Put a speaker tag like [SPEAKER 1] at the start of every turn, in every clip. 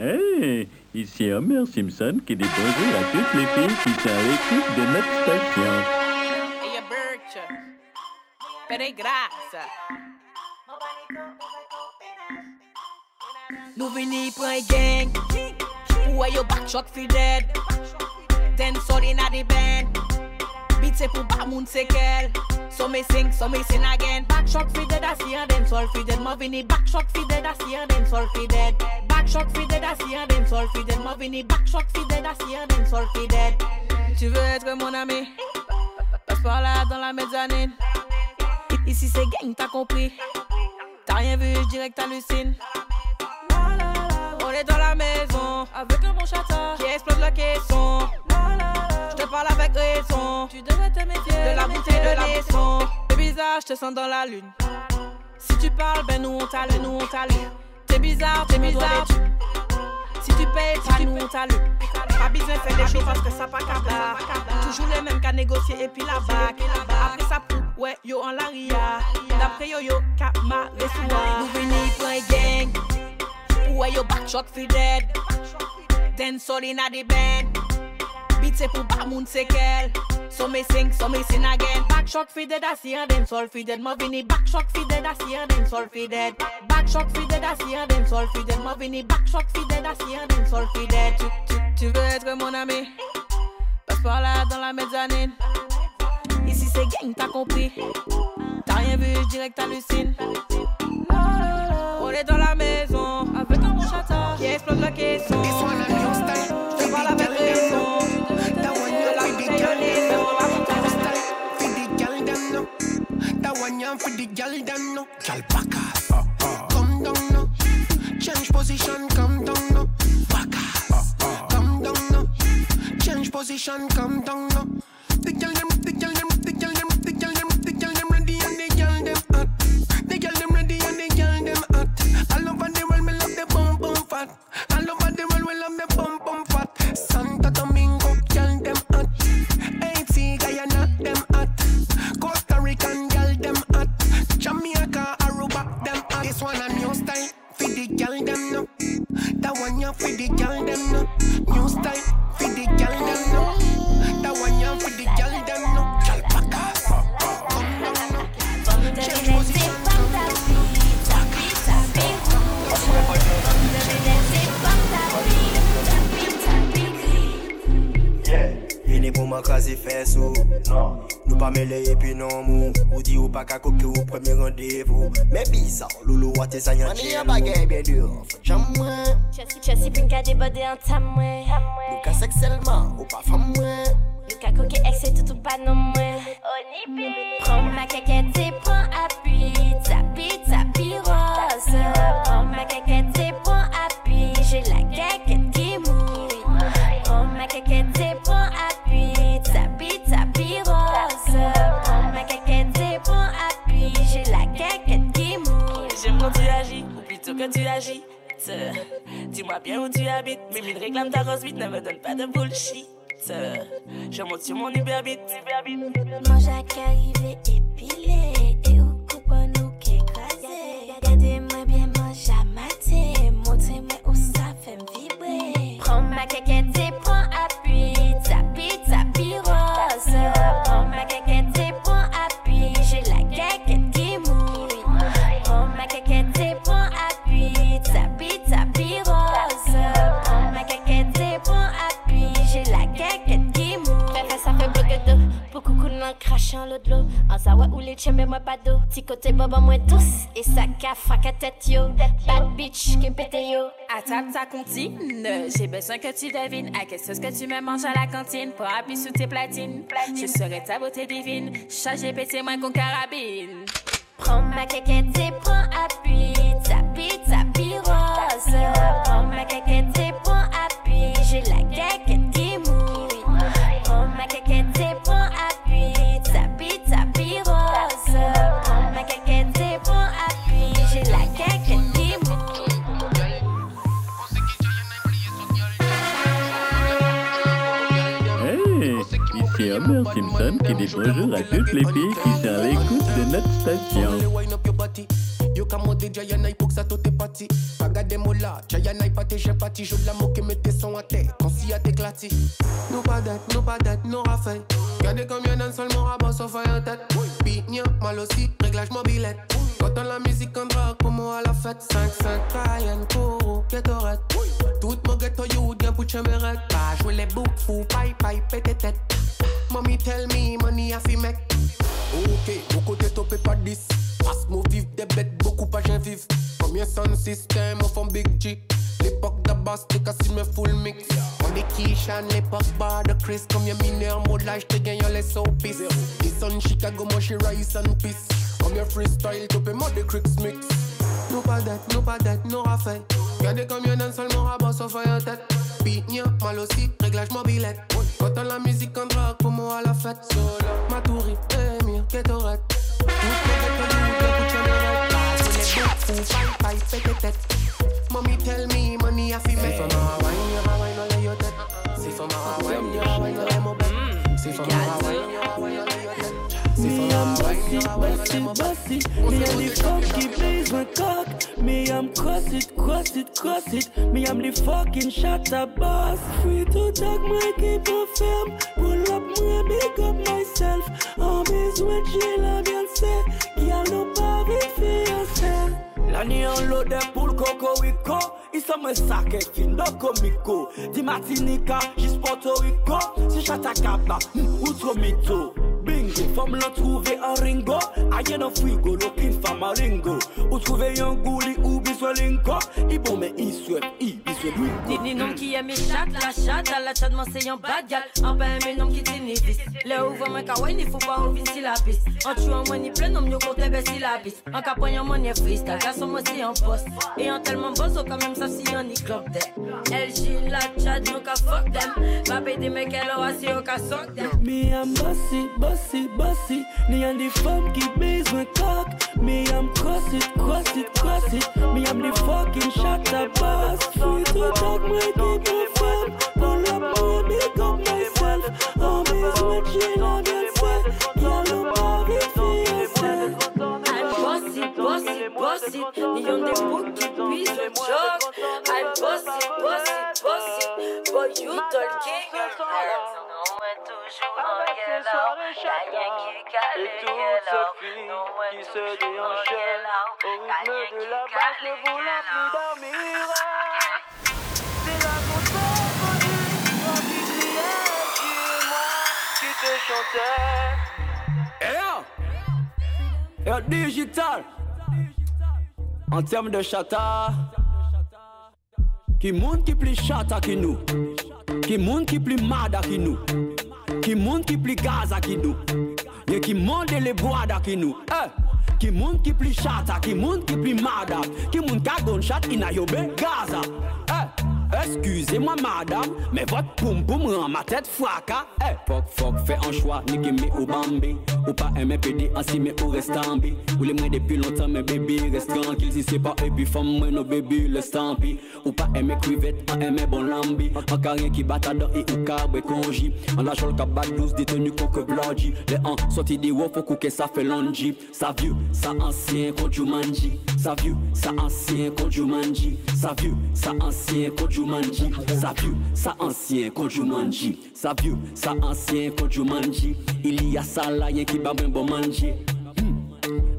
[SPEAKER 1] Hey, ici Homer Simpson qui dit bonjour à toutes qui sont à l'écoute de notre station.
[SPEAKER 2] Ella Birch. Peregrasa. Nou vini pran gang. Pou wè yo backshot fi dead Den sol inna the band Beat se pou ba moun sekel So me sing, so me sing again. Backshot fi dead, I see sol fi dead Ma vini backshot fi dead, I see fi dead Backshot fi dead, see her, den sol fi dead. Ma vini backshot fi dead, her, den sol fi dead. Tu veux être mon ami? Passe par là dans la mezzanine. Ici c'est gang, t'as compris. T'as rien vu, je dirais que t'hallucines. On est dans la maison. Avec un bon chata. Qui explose le caisson Je te parle avec raison. Tu devrais te méfier De la bouteille de la boisson C'est bizarre, je te sens dans la lune. Si tu parles, ben nous on t'allume, nous on t'allume T'es bizarre, t'es bizarre si tu payes, pas nous on t'allume Pas besoin de faire des choses parce que ça pas cabla Toujours les mêmes qu'à négocier et puis la bac Après ça pou, ouais yo en la ria D'après yo yo, ka ma resoua Nous vini pran gang. Ouais yo backshot fi dead Den sol inna the band se pou ba moun sekel So me sing, so me sing again. Backshot fi dead, I see her, den sol fi dead Ma vini backshot fi dead, I see her, den sol fi dead Backshot fi dead, I see her, den sol fi dead Ma vini backshot fi dead, I see her, den sol fi dead Tu, tu, tu veux être mon ami? Passe par là dans la mezzanine. Ici c'est gang, t'as compris. T'as rien vu, je dirais que t'hallucines. On est dans la maison. Avec un bon chata Qui explose la caisson
[SPEAKER 3] You for the girl them no. Girl backass. Come down no. Change position, come down no. Backass. Come down no. Change position, come down no. Girl them no. That one ya for the girl them no. New style. For the girl them no. That one ya for the girl them no. Girl backass. Come down no. Change position.
[SPEAKER 4] Vini pou man kaze fè sou Nou pa mele epi nan mou. Ou di ou pa kakoke ou premye randevou Mè bizan, loulou wate sa nyan
[SPEAKER 5] chen
[SPEAKER 4] mou
[SPEAKER 5] Mè yon bagay
[SPEAKER 4] bè dur, jan mwen
[SPEAKER 5] Chasi pinka de bode an tam mwen
[SPEAKER 4] Nou ka sek selman, ou pa fam mwen
[SPEAKER 5] Nou ka koke ek se toutou pa nan mwen Oni bi Pren ma
[SPEAKER 2] kakete, pren api, tapit bien où tu habites, mais mille réclame ta rose vite, ne me donne pas de bullshit. Je monte sur mon Uberbit, Uberbit.
[SPEAKER 5] Mange à qu'arriver épilé Et au Beaucoup coule en crachant l'eau de l'eau En sawa ou les tchèmes moi pas d'eau. Petit côté boba moins douce Et ça cafre à tête yo. Bad bitch qui pété yo.
[SPEAKER 2] Attrape ta comptine, j'ai besoin que tu devines. À quelle sauce que tu me manges à la cantine? Pour appuyer sous tes platines, je serai ta beauté divine. Chargé pété moins qu'on carabine.
[SPEAKER 5] Prends ma caquette et prends appui. Tapi, tapi rose. Prends ma caquette et prends appui. J'ai la
[SPEAKER 1] ici Homer Simpson qui dit bonjour à toutes les filles qui sont à l'écoute de notre station.
[SPEAKER 3] Ka modé Giant pour que ça tout est parti. Paga des mola, Giant pas tes j'ai parti. J'ouvre la moque et mets tes sons à terre. Quand si a t'éclaté. Nous pas d'être, nous pas d'être, nous raffaires. Regardez combien d'un seul mon rabat sauf en tête. Bignon, mal aussi, réglage mobilette. Quand on la musique en drogue, pour moi à la fête. 5-5, Cayenne, Koro, Ketorette. Tout mon ghetto, you, bien pour chemerette. Pas jouer les boucs, fou, paille, paille, pété tête. Mommy tell me, money a fi make. Ok, beaucoup de topé pas 10. Passe mon vif, des bêtes, beaucoup pas vive. Combien son système, on fait big G? L'époque d'Abbas, t'es cassé me full mix. On est Kishan, l'époque bar de Chris? Combien mineurs, mode là, j'te gagne les soapies. Sont Chicago, moi j'suis Rice and Peace. Combien freestyle, topé moi des Cricks mix? Nous pas d'être, nous pas d'être, nous raffaires. Regardez combien d'un seul mon rabat sauf en tête. Pignon, mal aussi, réglage mobilette. Quand la musique en drogue, pour moi à la fête. Solo, Maturi, Emir, Ketorette. Tout le monde est connu, écoute, je me rêve. Je les bouts, fou, paille, paille, pété tête. Mommy tell me, money a fi make. Si fama wine, y'a wine, on lay your tête. Si fama wine, y'a wine, on lay mon bête. Si fama wine, y'a wine, on lay your tête. Si
[SPEAKER 6] Me I'm
[SPEAKER 3] fama wine,
[SPEAKER 6] bossy,
[SPEAKER 3] y'a wine, on lay
[SPEAKER 6] bossy,
[SPEAKER 3] mon
[SPEAKER 6] bossy.
[SPEAKER 3] bête.
[SPEAKER 6] Me I'm the funky blaze my cock. Me I'm cross it, cross it, cross it. Me I'm the fucking shatter boss. Free to talk, my keep on ferme. Pull up, moi big up myself. En besoin de j'ai la bien c'est. Qui a le pas vite fiancé. L'année en l'ode pour le cocorico Ils sont mes sacs fin de comico Di Martinica, jis Porto Rico Si chata capla, ou trop mito Bingo, femme l'en trouver en ringo Aïe dans frigo, looking femme à ringo Ou trouver un gouli ou besoin linko I bon mais i souhaite, i besoin lui
[SPEAKER 7] Ni ni nom qui aime chat, la chat, à la chat, moi c'est un bad gal. En bas, mes noms qui t'inivis. Le ouvre, moi, kawaii, il faut pas ouvrir si la piste. En tuant, moi, ni plein, nom, yo, côté, ben, si la piste. En capoyant, moi, ni freestyle, garçon, moi, c'est un poste. Et en tellement boss, oh, quand même, ça, si on y club LG, la chat, nous, ka fuck them. Va payer mecs, elle aura si, on ka suck them.
[SPEAKER 6] Me I'm bossy, bossy, bossy. Me and the qui baise my cock. Me I'm cross it, cross it, cross it. Me I'm the fucking shatter boss. Free to talk, my keep on firm. Pull up, my big up myself. Miss my chill, I'm say. Yellow body fiancé.
[SPEAKER 7] I'm bossy, bossy, bossy. Ni on boucs qui puissent le job. I'm bossy, bossy, bossy. Boy, you talking your Non, est toujours en yellow. Y'a rien qui cale
[SPEAKER 6] Et toutes ces filles qui se déhanchaient au rythme de la basse ne voulant plus dormir. C'est la constante connue, toi qui criais, qui et moi, qui te chantais. Eh yeah. Eh, digital. En termes de chata, qui monde qui plus chata que nous, Ki moun ki pli mada ki nou, ki moun ki pli gaza ki nou, ye ki moun de le boada ki nou. Eh! Ki moun ki pli chata, ki moun ki pli mada, ki moun ka gon chat ina yo be gaza. Eh! Excusez-moi madame, mais votre poum poum rend ma tête fracas. Eh, fuck fuck, fais un choix, ni qui met au bambi. Ou pas aimer PD ainsi mais ou reste en bi. Ou les mains depuis longtemps, mais baby reste tranquille. Si c'est pas et puis femme, moi no baby le stampi. Ou pas aimer crevette, en aimer bon lambi. En carré qui bat à dents et ou carbe conji. En lâchant le cabas douce détenu coque blodgy. Les en sorti des wof, faut que ça fait longi. Ça vieux, ça ancien, tu manges. Ça vieux, ça ancien, tu manges. Ça vieux, ça ancien, quand tu manges. Ça vieux, ça ancien, quand tu manges. Ça vieux, ça ancien, quand tu manges. Il y a ça là, y'a qui va bien bon manger.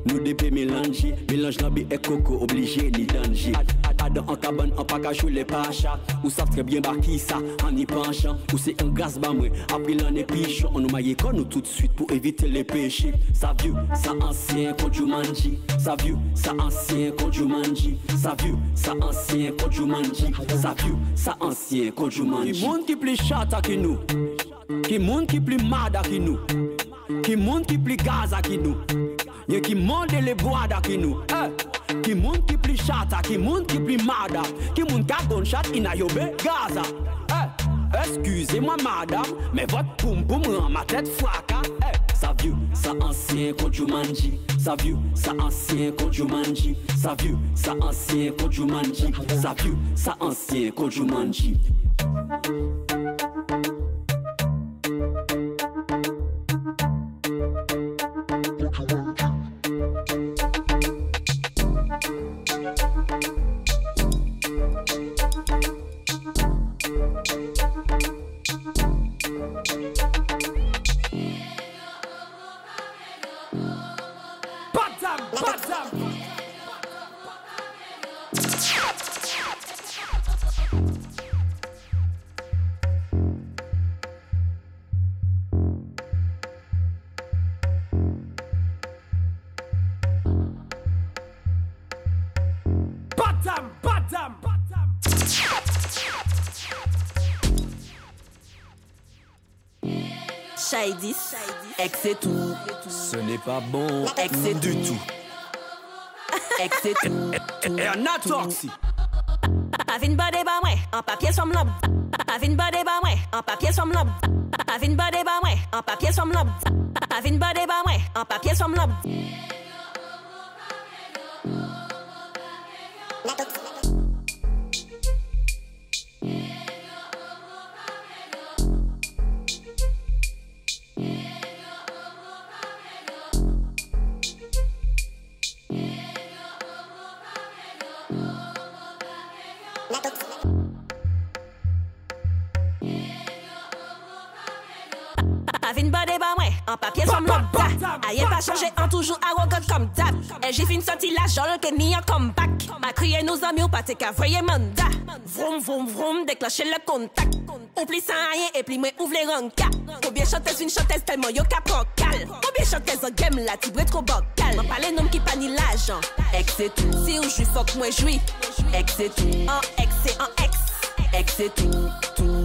[SPEAKER 6] Nous dépé mélanger, mélange la et coco, obligé ni danger. Adam en cabane, en pas cachou les pachas. Ou savent très bien qui ça, en y penchant. Ou un gaz bas moi, après l'année pichon. On nous maille con nous tout de suite pour éviter les péchés. Ça vieux, ça ancien, quand tu manges. Ça vieux, ça ancien, quand tu manges. Ça vieux, ça ancien, quand tu manges. Ça vieux, ça ancien, quand tu manges. Qui monde qui plus chata que nous? Qui monde qui plus mada que nous? Qui monde qui plus gaza que nous? Y'a qui monde les bois qui nous? Eh. Qui monde qui plus chata, qui monde qui plus mada. Qui monde qui a gunshot in a yobe Gaza. Eh. Excusez-moi madame, mais votre poum poum rend ma tête fracas. Eh. Ça vieux, ça ancien tu manges. Ça vieux, ça ancien tu manges. Ça vieux, ça ancien tu manges. Ça vieux, ça ancien quand tu
[SPEAKER 7] Shaidis, ex et tout.
[SPEAKER 8] Ce n'est pas bon.
[SPEAKER 7] Ex et
[SPEAKER 8] du
[SPEAKER 7] tout. Ex et tout.
[SPEAKER 8] Et un atoxy.
[SPEAKER 7] Pavine bade ba mwen, an papye som lob Pavine bade ba mwen, an papye som lob Pavine bade ba mwen, an papye som lob Pavine bade ba mwen, an papye som lob Pavine bade ba mwen, an papye som lob Aye pa chanje an toujou arrogant kom dab E j'ai fin sorti la jol ke ni an comeback Ma kriye nou zami ou pate ka voye manda Vroom vroom vroom, déclencher le contact. Oubli sans rien et puis moi ouvre les rankas Combien chanteuse une chanteuse tellement yo ka prend cal Combien chanteuse en game la tibre trop bocal M'en parle nom qui pa ni l'argent. Ex et tout. Si ou j'suis fuck moi j'suis Ex et tout. En ex et en ex. Ex et tout. Tout,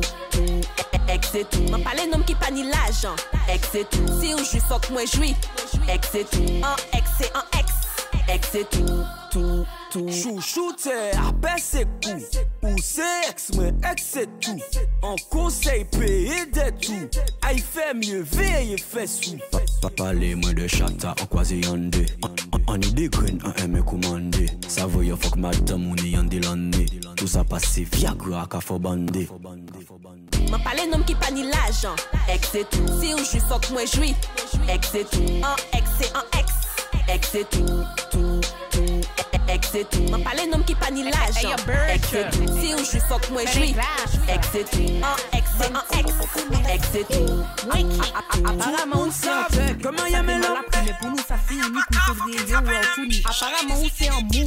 [SPEAKER 7] Ek se tou, man pale nom ki pa ni lajan Ek se tou, si ou jwi fok mwen jwi Ek se tou, an ek se an ek Ek se tou, tou, tou
[SPEAKER 8] Chouchou te apè se kou Ou se eks mwen ek se tou An konsey peye de tou Ay fe mye veye fe sou
[SPEAKER 9] Pa pale mwen de chata an kwaze yande Ani de gren an eme koumande Sa voyo fok madam ou ni yande lande Tout sa pase viagra ka fo bande
[SPEAKER 7] M'en parle nom qui pa ni l'argent Ex et tout. Si ou j'suis fuck moi j'suis Ex et tout. En ex et en ex. Ex et tout Tout, tout. Ex et tout. M'en parle nom qui pa ni l'argent Ex et tout. Si ou j'suis fuck moi j'suis Ex et tout. En ex et en ex. Ex et tout.
[SPEAKER 2] Apparemment ou Apparemment ou c'est un moon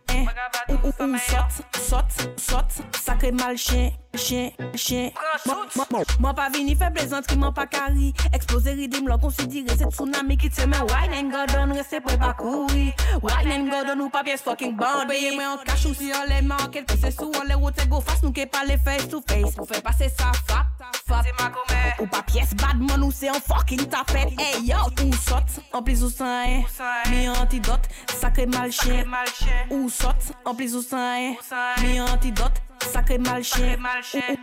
[SPEAKER 2] eh. Ou ou ou sot sot sot sacré mal chien chien chien. Moi pas vini faire plaisanterie moi pas carry Exploser ridim l'on considéré c'est tsunami qui te met wine and go down rester pour pas courir? Wine and go down ou pas pièce fucking band Paye moi en cash ou si on les manque Quelque c'est sous on les routes go face nous qui parler face to face. Pour faire passer ça fap fap. Ou pas pièce bad man ou c'est un fucking tapette Hey yo ou sot en plus ou rien Mi antidote sacré mal chien. Ou sot dot, an plis ou san, mi antidot, sakre mal chen,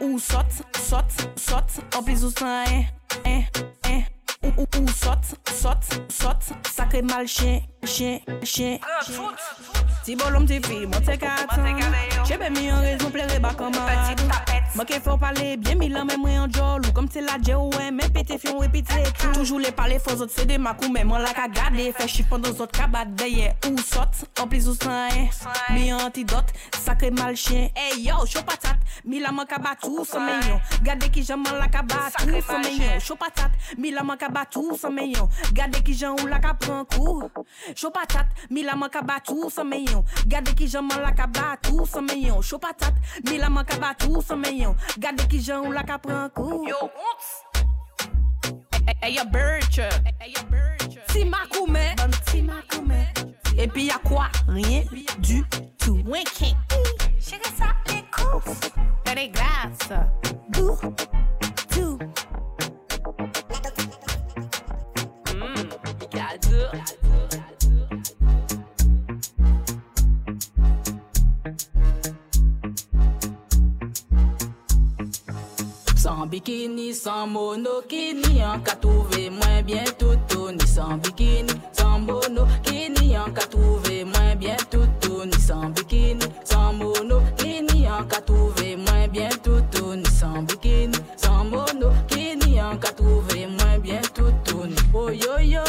[SPEAKER 2] ou ou ou sot, sot, sot, an plis ou san, en, en, ou ou ou sot, sot, sot, sakre mal chen, chen, chen, chen. Ti bolom ti fi, mwen te katan Chebe mi an rezon plere baka mad Mwen ke fò pale, bien mi lan men mwen an jol. Ou kom te la dje ou en, men pete fi yon repite Toujou le pale fò zot se de makou Men mwen la ka gade, fè chifon do zot kabat Deye ou sot, an plis ou san en Mi yon antidot, sakre mal chen Ey yo, chou patat, mi la man kabatou san men yon, gade ki jan man la kabatou san men yon, chou patat, mi la man kabatou san men yon, gade ki jan ou la ka pran kou. Chou patat, mi la man kabatou san men yon Gade ki jan man la ka batou san men yon Chou patat, mi la man ka batou san men yon Gade ki jan ou la ka pran kou Yo, Hey, yo, birch. Si Makoume. Si Makoume. Et puis y'a quoi? Rien du tout. Winking. Chérie, ça, les coups. T'as des bikini, sans monokini, an ka trouvé moins bien tout ni
[SPEAKER 10] sans bikini, sans mono monokini, an ka trouvé moins bien tout ni sans bikini, sans monokini, an ka trouvé moins bien tout ni sans bikini, sans monokini, an ka trouvé moins bien tout ni oh yo yo.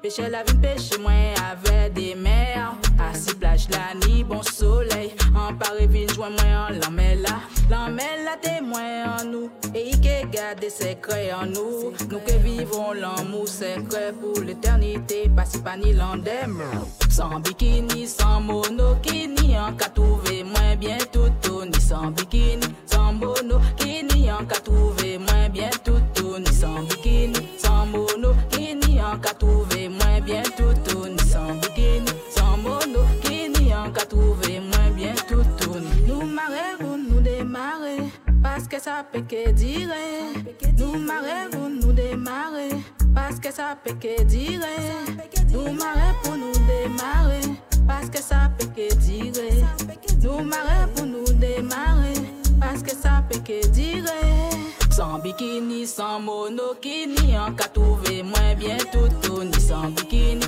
[SPEAKER 10] Pêcher la vie, pêche moi avec des mers. À si plage là, ni bon soleil. En Paris, vine, joins moi en la mer là l'emmela. L'emmela témoin en nous. Et il que garde des secrets en nous. Nous que vivons l'amour secret pour l'éternité. Pas si pas ni l'endem. Sans bikini, sans monokini. En cas trouvé moins bien tout ni sans bikini, sans monokini. En cas trouvé moins bien tout ni sans bikini, sans monokini. En cas trouvé moins bien tout ni sans bikini, Parce que ça peut que dire Nous marrons, nous démarrer. Parce que ça peut que dire Nous pour nous démarrer. Parce que ça peut que dire pour nous démarrer. Parce que ça peut que dire Sans bikini, sans monokini En cas trouvé moins bien tout Ni sans bikini,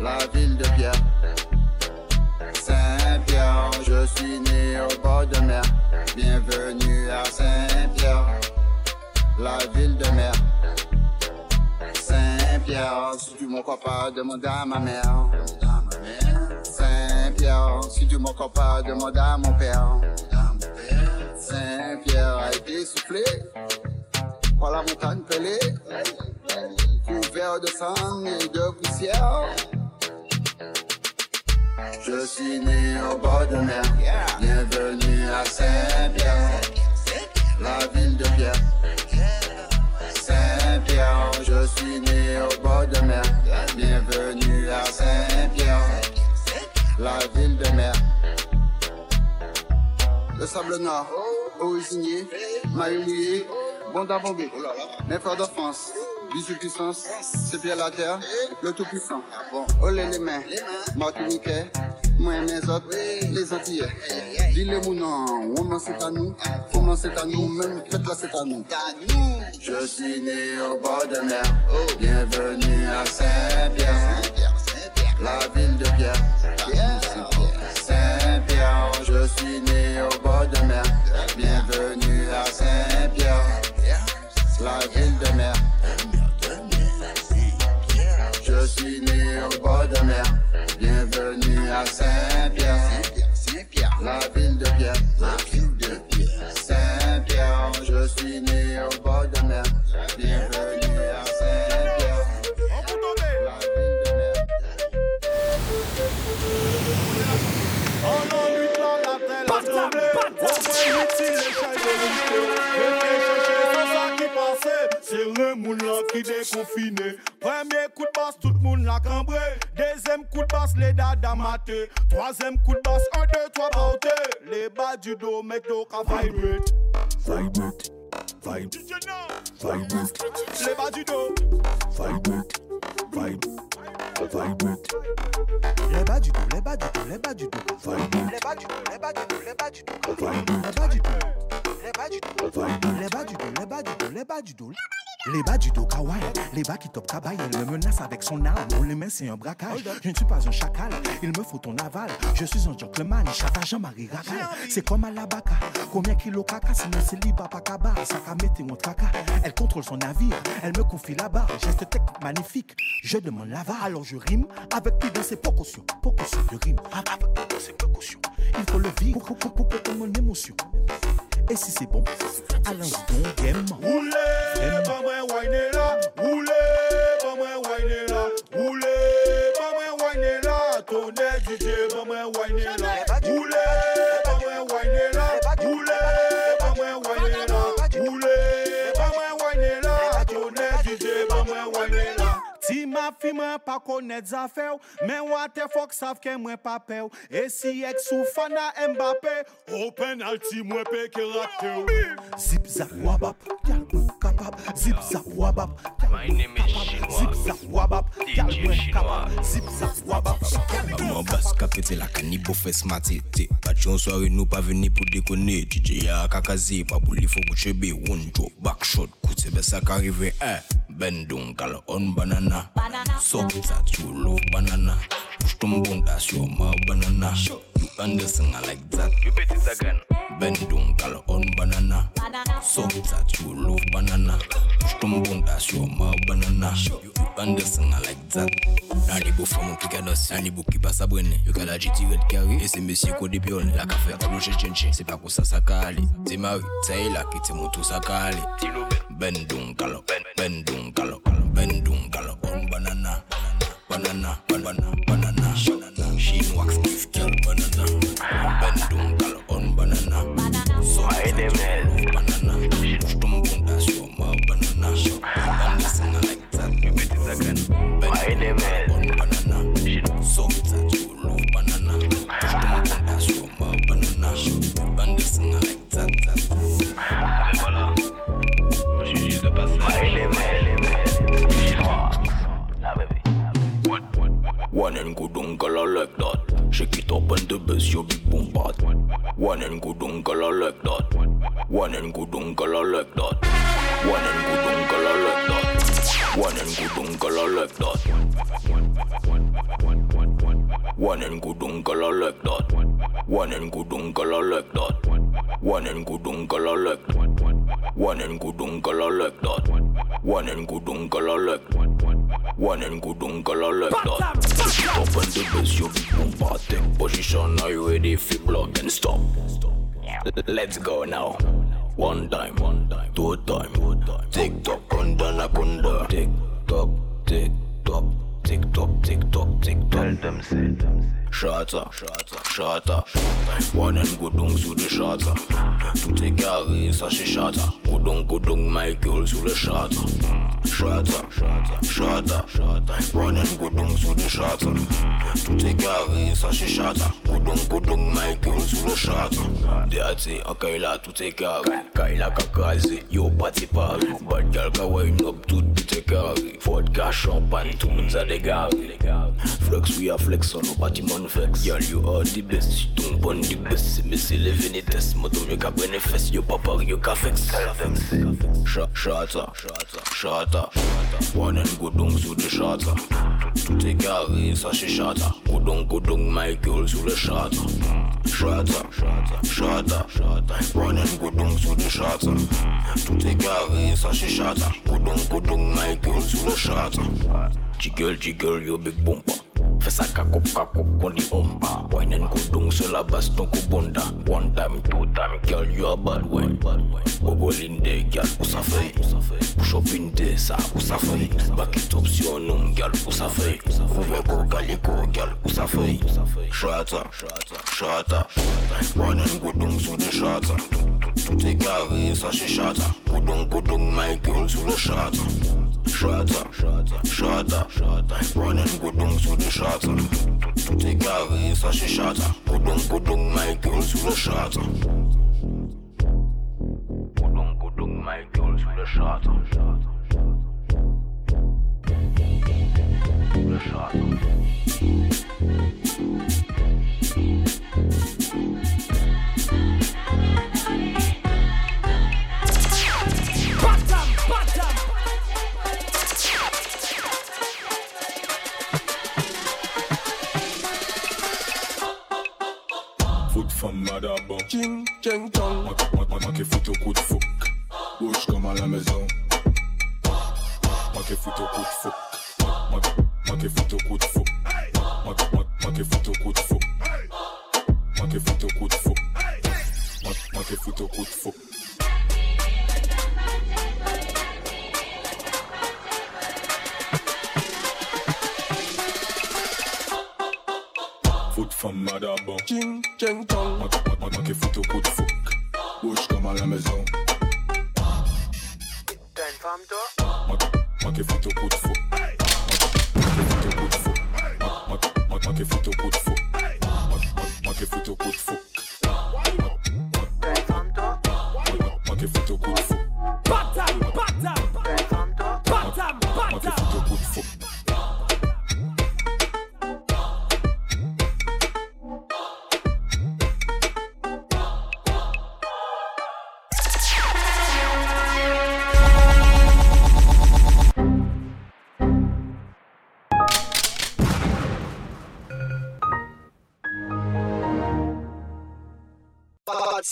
[SPEAKER 11] la ville de Pierre. Saint-Pierre, je suis né au bord de mer. Bienvenue à Saint-Pierre, la ville de mer. Saint-Pierre, si tu m'en crois pas, demande à ma mère. Saint-Pierre, si tu m'en crois pas, demande à mon père. Saint-Pierre a été soufflé par la montagne pelée, couvert de sang et de poussière. Je suis né au bord de mer, bienvenue à Saint-Pierre, la ville de Pierre. Saint-Pierre, je suis né au bord de mer, bienvenue à Saint-Pierre, la ville de mer. Le sable noir, originier, maillot mouillé, bon d'abomber, mes frères de France, bisous puissance, c'est bien la terre, le tout puissant. Bon, les mains, Martiniquais, moi mes autres, les Antillais. Dis les mounons, on c'est à nous, comment c'est à nous, même faites là c'est à nous. Je suis né au bord de mer, bienvenue à Saint-Pierre, la ville de Pierre. Saint-Pierre, je suis né au bord de mer, bienvenue à Saint-Pierre, la ville de mer. Je suis né au bord de mer, bienvenue à Saint-Pierre, la ville de Pierre. Saint-Pierre, je suis né au bord de mer, bienvenue à Saint-Pierre, la ville de mer.
[SPEAKER 12] En en la tremblé. On va utile les chaînes de ça qui passait. C'est le là qui déconfiné. L'a cambré. Deuxième coup de basse, les dadas maté. Troisième coup de basse, un, deux, trois, bauté. Les bas du dos, mec, donc à vibrate. Vibrate. Vibe. Vibrate. Les bas du dos. Vibrate. Vibe. Vibrate.
[SPEAKER 13] Les bas du dos, les bas du dos, les bas du dos. Les bas du dos, les bas du dos, les bas du dos. Les bas du dos. Les bas du dos. Les bas du dos, les bas du dos, les bas du dos. Les bas du dos kawaii, les bas qui top kabaye, elle me menace avec son arme. On les mains, c'est un braquage. Je ne suis pas un chacal, il me faut ton aval. Je suis un gentleman, chata Jean-Marie Racal. C'est comme à la baka, combien kilos caca, sinon c'est liba pas kaba. Saka mette mon caca, elle contrôle son navire, elle me confie la barre. Geste technique magnifique, je demande la barre. Alors je rime avec prudence et précaution. Précaution, je rime avec prudence et précaution. Il faut le vivre pour, pour, pour, pour, pour mon émotion. Et si c'est bon, allons donc game.
[SPEAKER 12] Roulez, pas moi wine là, roulez, pas moi wine là, roulez. mwen pa konet zafè ou, men wate fok sav ke mwen pa pe ou, e si ek sou fana Mbappé, ou penalti mwen pe ke rakte ou.
[SPEAKER 13] Zip zap wabap, yal mwen kapap, zip zap wabap,
[SPEAKER 14] My name is Chinois.
[SPEAKER 13] Zip zap wabap,
[SPEAKER 14] yal
[SPEAKER 13] mwen kapap, zip zap wabap.
[SPEAKER 15] Mwen bas kapete la kanibo fes matete, Pat yon soare nou pa veni pou dekone, DJ ya kakaze, pa pou li fok chebe, one drop, back shot, koute be sa ka rive, eh. Bendung kalau on banana. banana. So kita culu banana. Push tumbung tas yo mau banana. Sure understand like that.
[SPEAKER 14] You bet it again.
[SPEAKER 15] Bendung kal on banana. So that you love banana. Stumbung that's your ma banana. You understand like that. Nani bo from Pikanos, nani bo kiba sabwene. You kala jiti red carry. Et c'est monsieur ko de pion. La café à l'ouche chenche. C'est pas pour ça ça kali. C'est ma rue. C'est là qui te monte ça kali. Bendung kal, bendung kal, bendung kal on banana. Banana, banana, banana. She wax gift girl. you
[SPEAKER 14] my
[SPEAKER 15] like that. One and like that. Shake it up and the you. One and good uncle, like that. One and good uncle I like that. One and good uncle I like that. One and good uncle I like that. One and good uncle I like that. One and good uncle I like that. One and good uncle like that. One and good uncle I like that. One and good uncle like that. One and good uncle I like that. Up and the best you big boom part. Take position, are you ready? Fi block and stop. Let's go now. One time, one time, two time, two time. Tick tock, kunda na kunda. Tick tock, tick tock, tick tock, tick tock, tick tock.
[SPEAKER 14] Tell them say.
[SPEAKER 15] Shata, shata, shata Wanan godong sou de shata Tout e kare sa che shata Godong godong Michael sou le shata Shata, shata, shata Wanan godong sou de shata Tout e kare sa che shata Godong godong Michael sou le shata De ate an kaila tout e kare Kaila kakaze yo pati pari Bad gal ka wine up tout bit e kare Vodka, champagne tout moun zade gare Flex we a flex on the pati man bâtiments vex. Girl, you are the best. Si ton bon the best. Mais c'est les vénétesses. Moi, ton mieux qu'à prendre fesses. Yo, papa, yo, qu'à vex. Sha- Shata, shata, shata. One and go down sous le shata. Tout est carré, ça c'est shata. Go down, go down, Michael sous le shata. Shata, shata, shata. One and go down sous le shata. Tout est carré, ça c'est shata. Go down, go down, Michael sous le shata. Jiggle, jiggle, yo big bumper. Fesakakop-kakop koni ompa Winen kudung selabas no bunda. One time, two time, girl you a bad one Bobolinde girl usafey Push up in there sa usafey Back it up si on um girl usafey Uveko galiko girl usafey Shata, shata Winen kudung su de shata. Tout est carré sa she shata. Kudung kudung my girl su le shata. Шата, шата, running kudung to the a Тигари саши шата, кудung кудung my girls, to the шата. Кудung кудung my
[SPEAKER 16] girls,
[SPEAKER 17] to the шата.
[SPEAKER 3] To the шата.
[SPEAKER 17] Moi qui fout au coup de fouc Bouge comme à la maison
[SPEAKER 6] T'as une femme toi
[SPEAKER 17] Moi qui fout au coup de fouc qui fout au coup de fouc qui fout au coup de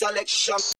[SPEAKER 18] selection.